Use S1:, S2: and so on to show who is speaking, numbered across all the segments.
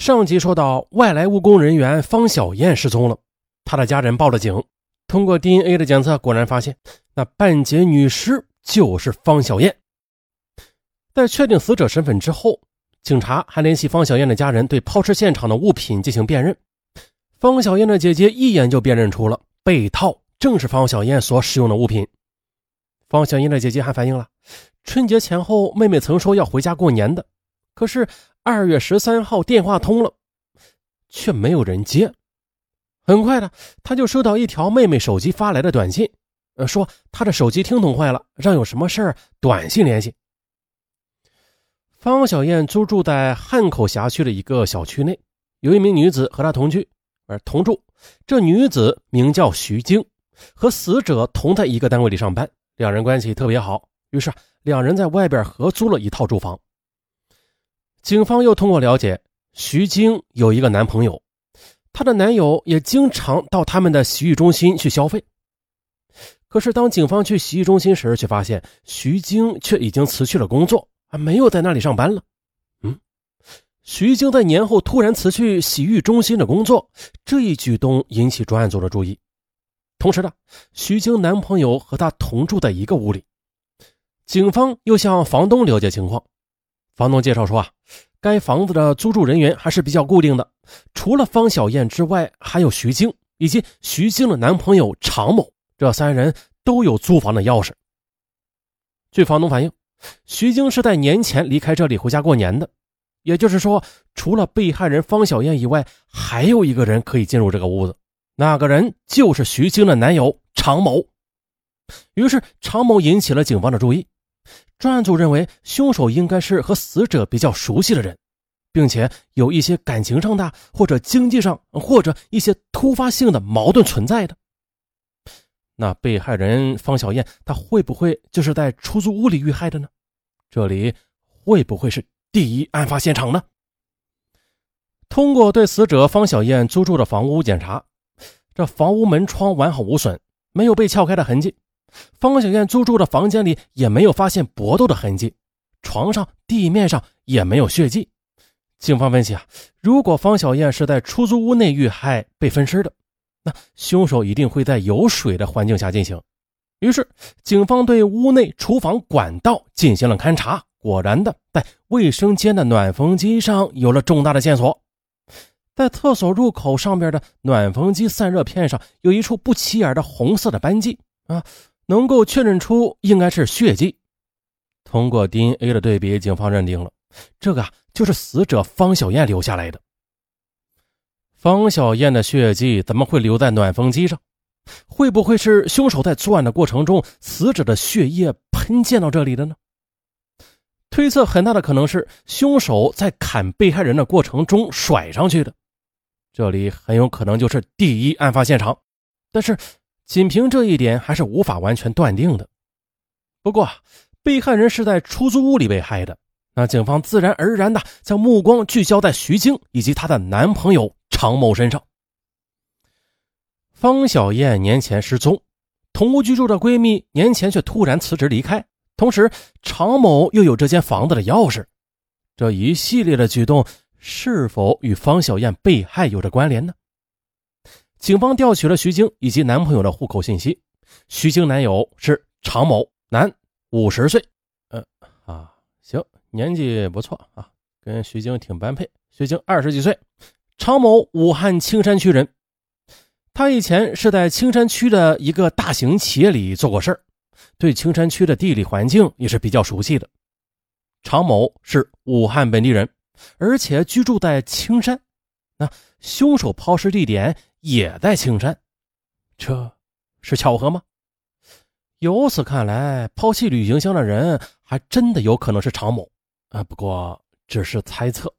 S1: 上集说到，外来务工人员方小燕失踪了，她的家人报了警。通过 DNA 的检测，果然发现那半截女尸就是方小燕。在确定死者身份之后，警察还联系方小燕的家人，对抛尸现场的物品进行辨认。方小燕的姐姐一眼就辨认出了被套正是方小燕所使用的物品。方小燕的姐姐还反映了，春节前后妹妹曾说要回家过年的，可是二月十三号电话通了，却没有人接。很快的，他就收到一条妹妹手机发来的短信，呃，说他的手机听筒坏了，让有什么事儿短信联系。方小燕租住在汉口辖区的一个小区内，有一名女子和她同居，而同住。这女子名叫徐晶，和死者同在一个单位里上班，两人关系特别好。于是两人在外边合租了一套住房。警方又通过了解，徐晶有一个男朋友。她的男友也经常到他们的洗浴中心去消费，可是当警方去洗浴中心时，却发现徐晶却已经辞去了工作，啊，没有在那里上班了。嗯，徐晶在年后突然辞去洗浴中心的工作，这一举动引起专案组的注意。同时呢，徐晶男朋友和她同住在一个屋里，警方又向房东了解情况，房东介绍说啊。该房子的租住人员还是比较固定的，除了方小燕之外，还有徐晶以及徐晶的男朋友常某，这三人都有租房的钥匙。据房东反映，徐晶是在年前离开这里回家过年的，也就是说，除了被害人方小燕以外，还有一个人可以进入这个屋子，那个人就是徐晶的男友常某。于是，常某引起了警方的注意。专案组认为，凶手应该是和死者比较熟悉的人，并且有一些感情上的或者经济上或者一些突发性的矛盾存在的。那被害人方小燕，她会不会就是在出租屋里遇害的呢？这里会不会是第一案发现场呢？通过对死者方小燕租住的房屋检查，这房屋门窗完好无损，没有被撬开的痕迹。方小燕租住的房间里也没有发现搏斗的痕迹，床上、地面上也没有血迹。警方分析啊，如果方小燕是在出租屋内遇害被分尸的，那凶手一定会在有水的环境下进行。于是，警方对屋内厨房管道进行了勘查，果然的，在卫生间的暖风机上有了重大的线索。在厕所入口上边的暖风机散热片上有一处不起眼的红色的斑迹啊。能够确认出应该是血迹，通过 DNA 的对比，警方认定了这个就是死者方小燕留下来的。方小燕的血迹怎么会留在暖风机上？会不会是凶手在作案的过程中，死者的血液喷溅到这里的呢？推测很大的可能是凶手在砍被害人的过程中甩上去的，这里很有可能就是第一案发现场，但是。仅凭这一点还是无法完全断定的。不过，被害人是在出租屋里被害的，那警方自然而然的将目光聚焦在徐晶以及她的男朋友常某身上。方小燕年前失踪，同屋居住的闺蜜年前却突然辞职离开，同时常某又有这间房子的钥匙，这一系列的举动是否与方小燕被害有着关联呢？警方调取了徐晶以及男朋友的户口信息。徐晶男友是常某，男，五十岁。嗯啊，行，年纪不错啊，跟徐晶挺般配。徐晶二十几岁，常某武汉青山区人。他以前是在青山区的一个大型企业里做过事儿，对青山区的地理环境也是比较熟悉的。常某是武汉本地人，而且居住在青山。那凶手抛尸地点？也在青山，这是巧合吗？由此看来，抛弃旅行箱的人还真的有可能是常某啊。不过只是猜测。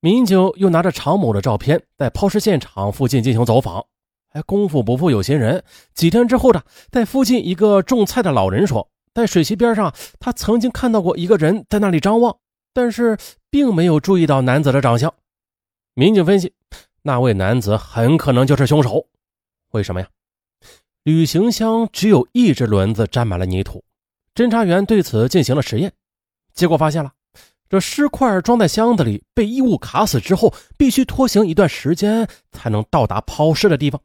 S1: 民警又拿着常某的照片，在抛尸现场附近进行走访。哎，功夫不负有心人，几天之后呢，在附近一个种菜的老人说，在水渠边上，他曾经看到过一个人在那里张望，但是并没有注意到男子的长相。民警分析。那位男子很可能就是凶手，为什么呀？旅行箱只有一只轮子沾满了泥土。侦查员对此进行了实验，结果发现了这尸块装在箱子里，被异物卡死之后，必须拖行一段时间才能到达抛尸的地方。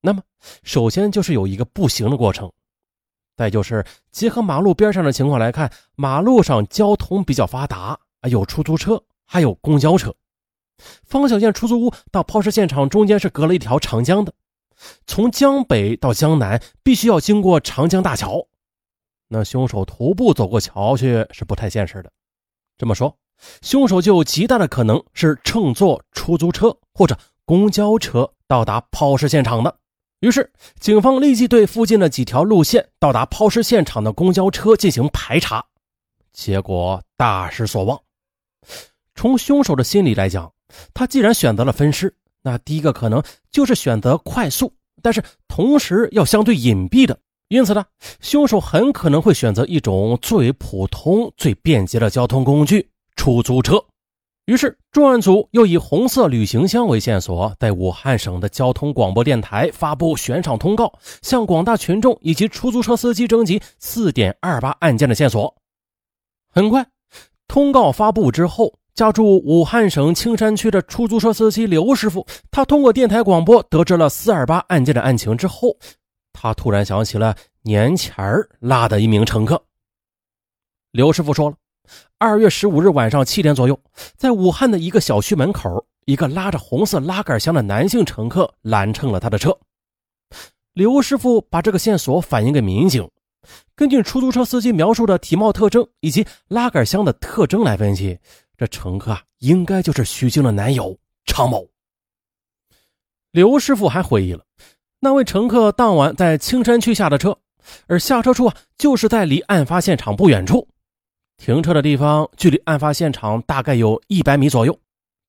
S1: 那么，首先就是有一个步行的过程，再就是结合马路边上的情况来看，马路上交通比较发达，有出租车，还有公交车。方小燕出租屋到抛尸现场中间是隔了一条长江的，从江北到江南必须要经过长江大桥，那凶手徒步走过桥去是不太现实的。这么说，凶手就有极大的可能是乘坐出租车或者公交车到达抛尸现场的。于是，警方立即对附近的几条路线到达抛尸现场的公交车进行排查，结果大失所望。从凶手的心理来讲，他既然选择了分尸，那第一个可能就是选择快速，但是同时要相对隐蔽的。因此呢，凶手很可能会选择一种最普通、最便捷的交通工具——出租车。于是，重案组又以红色旅行箱为线索，在武汉省的交通广播电台发布悬赏通告，向广大群众以及出租车司机征集四点二八案件的线索。很快，通告发布之后，家住武汉省青山区的出租车司机刘师傅，他通过电台广播得知了四二八案件的案情之后。他突然想起了年前儿拉的一名乘客。刘师傅说了，二月十五日晚上七点左右，在武汉的一个小区门口，一个拉着红色拉杆箱的男性乘客拦乘了他的车。刘师傅把这个线索反映给民警，根据出租车司机描述的体貌特征以及拉杆箱的特征来分析，这乘客啊，应该就是徐静的男友常某。刘师傅还回忆了。那位乘客当晚在青山区下的车，而下车处啊，就是在离案发现场不远处，停车的地方距离案发现场大概有一百米左右，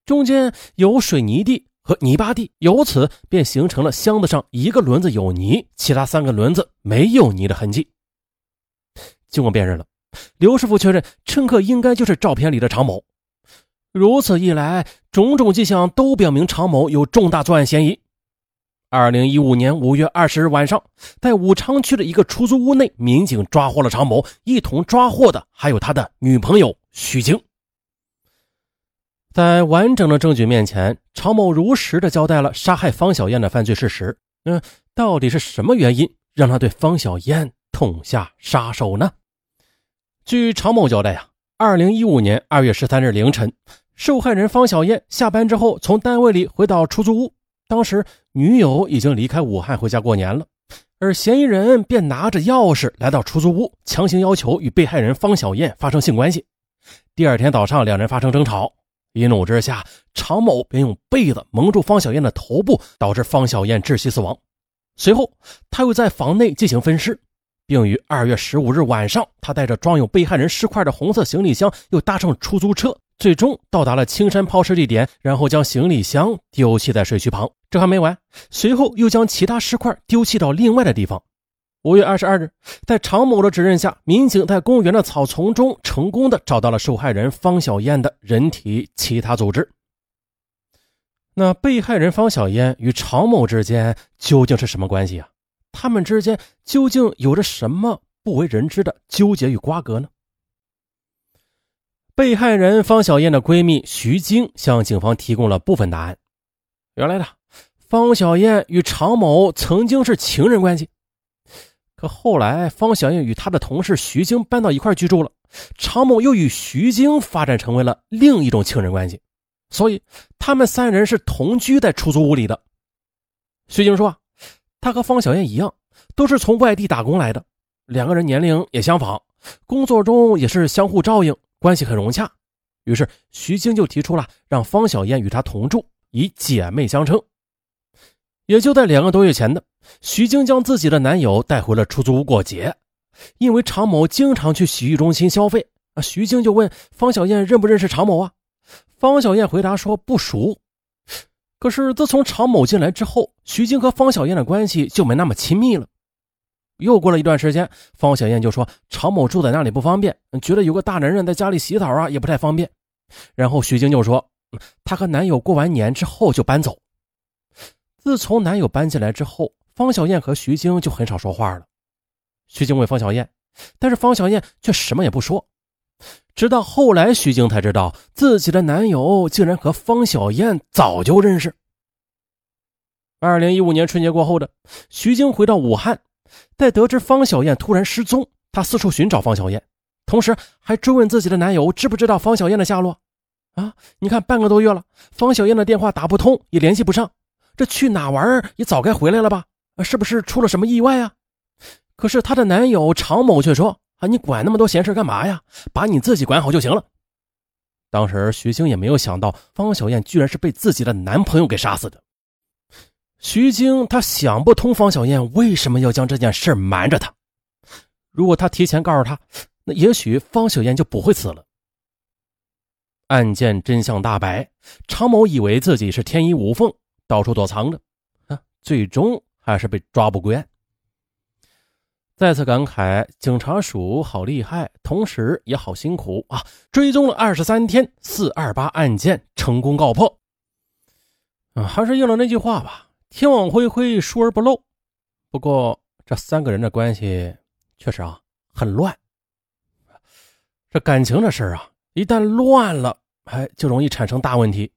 S1: 中间有水泥地和泥巴地，由此便形成了箱子上一个轮子有泥，其他三个轮子没有泥的痕迹。经过辨认了，刘师傅确认乘客应该就是照片里的常某。如此一来，种种迹象都表明常某有重大作案嫌疑。二零一五年五月二十日晚上，在武昌区的一个出租屋内，民警抓获了常某，一同抓获的还有他的女朋友徐晶。在完整的证据面前，常某如实的交代了杀害方小燕的犯罪事实。嗯，到底是什么原因让他对方小燕痛下杀手呢？据常某交代呀，二零一五年二月十三日凌晨，受害人方小燕下班之后，从单位里回到出租屋。当时女友已经离开武汉回家过年了，而嫌疑人便拿着钥匙来到出租屋，强行要求与被害人方小燕发生性关系。第二天早上，两人发生争吵，一怒之下，常某便用被子蒙住方小燕的头部，导致方小燕窒息死亡。随后，他又在房内进行分尸，并于二月十五日晚上，他带着装有被害人尸块的红色行李箱，又搭乘出租车。最终到达了青山抛尸地点，然后将行李箱丢弃在水渠旁。这还没完，随后又将其他尸块丢弃到另外的地方。五月二十二日，在常某的指认下，民警在公园的草丛中成功的找到了受害人方小燕的人体其他组织。那被害人方小燕与常某之间究竟是什么关系啊？他们之间究竟有着什么不为人知的纠结与瓜葛呢？被害人方小燕的闺蜜徐晶向警方提供了部分答案。原来呢，方小燕与常某曾经是情人关系，可后来方小燕与她的同事徐晶搬到一块居住了，常某又与徐晶发展成为了另一种情人关系，所以他们三人是同居在出租屋里的。徐晶说，她和方小燕一样，都是从外地打工来的，两个人年龄也相仿，工作中也是相互照应。关系很融洽，于是徐晶就提出了让方小燕与她同住，以姐妹相称。也就在两个多月前的，徐晶将自己的男友带回了出租屋过节。因为常某经常去洗浴中心消费，啊，徐晶就问方小燕认不认识常某啊？方小燕回答说不熟。可是自从常某进来之后，徐晶和方小燕的关系就没那么亲密了。又过了一段时间，方小燕就说常某住在那里不方便，觉得有个大男人在家里洗澡啊也不太方便。然后徐晶就说，她和男友过完年之后就搬走。自从男友搬进来之后，方小燕和徐晶就很少说话了。徐晶问方小燕，但是方小燕却什么也不说。直到后来，徐晶才知道自己的男友竟然和方小燕早就认识。二零一五年春节过后的徐晶回到武汉，在得知方小燕突然失踪，她四处寻找方小燕，同时还追问自己的男友知不知道方小燕的下落。啊，你看半个多月了，方小燕的电话打不通，也联系不上，这去哪玩也早该回来了吧？是不是出了什么意外啊？可是她的男友常某却说。啊！你管那么多闲事干嘛呀？把你自己管好就行了。当时徐星也没有想到方小燕居然是被自己的男朋友给杀死的。徐晶她想不通方小燕为什么要将这件事瞒着她。如果她提前告诉她，那也许方小燕就不会死了。案件真相大白，常某以为自己是天衣无缝，到处躲藏着，啊，最终还是被抓捕归案。再次感慨，警察署好厉害，同时也好辛苦啊！追踪了二十三天，四二八案件成功告破。啊，还是应了那句话吧，天网恢恢，疏而不漏。不过这三个人的关系确实啊很乱。这感情的事啊，一旦乱了，哎，就容易产生大问题。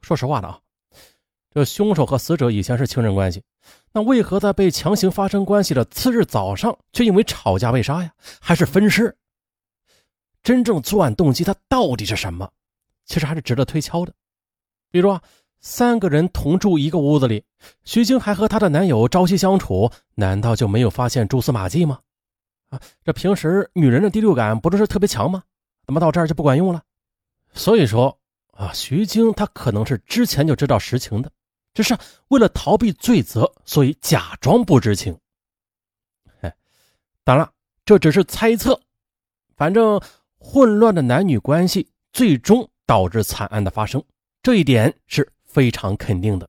S1: 说实话的啊，这凶手和死者以前是情人关系。那为何在被强行发生关系的次日早上，却因为吵架被杀呀？还是分尸？真正作案动机，它到底是什么？其实还是值得推敲的。比如啊，三个人同住一个屋子里，徐晶还和她的男友朝夕相处，难道就没有发现蛛丝马迹吗？啊，这平时女人的第六感不都是特别强吗？怎么到这儿就不管用了？所以说啊，徐晶她可能是之前就知道实情的。只是为了逃避罪责，所以假装不知情。哎，当然这只是猜测。反正混乱的男女关系最终导致惨案的发生，这一点是非常肯定的。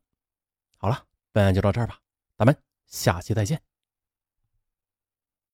S1: 好了，本案就到这儿吧，咱们下期再见。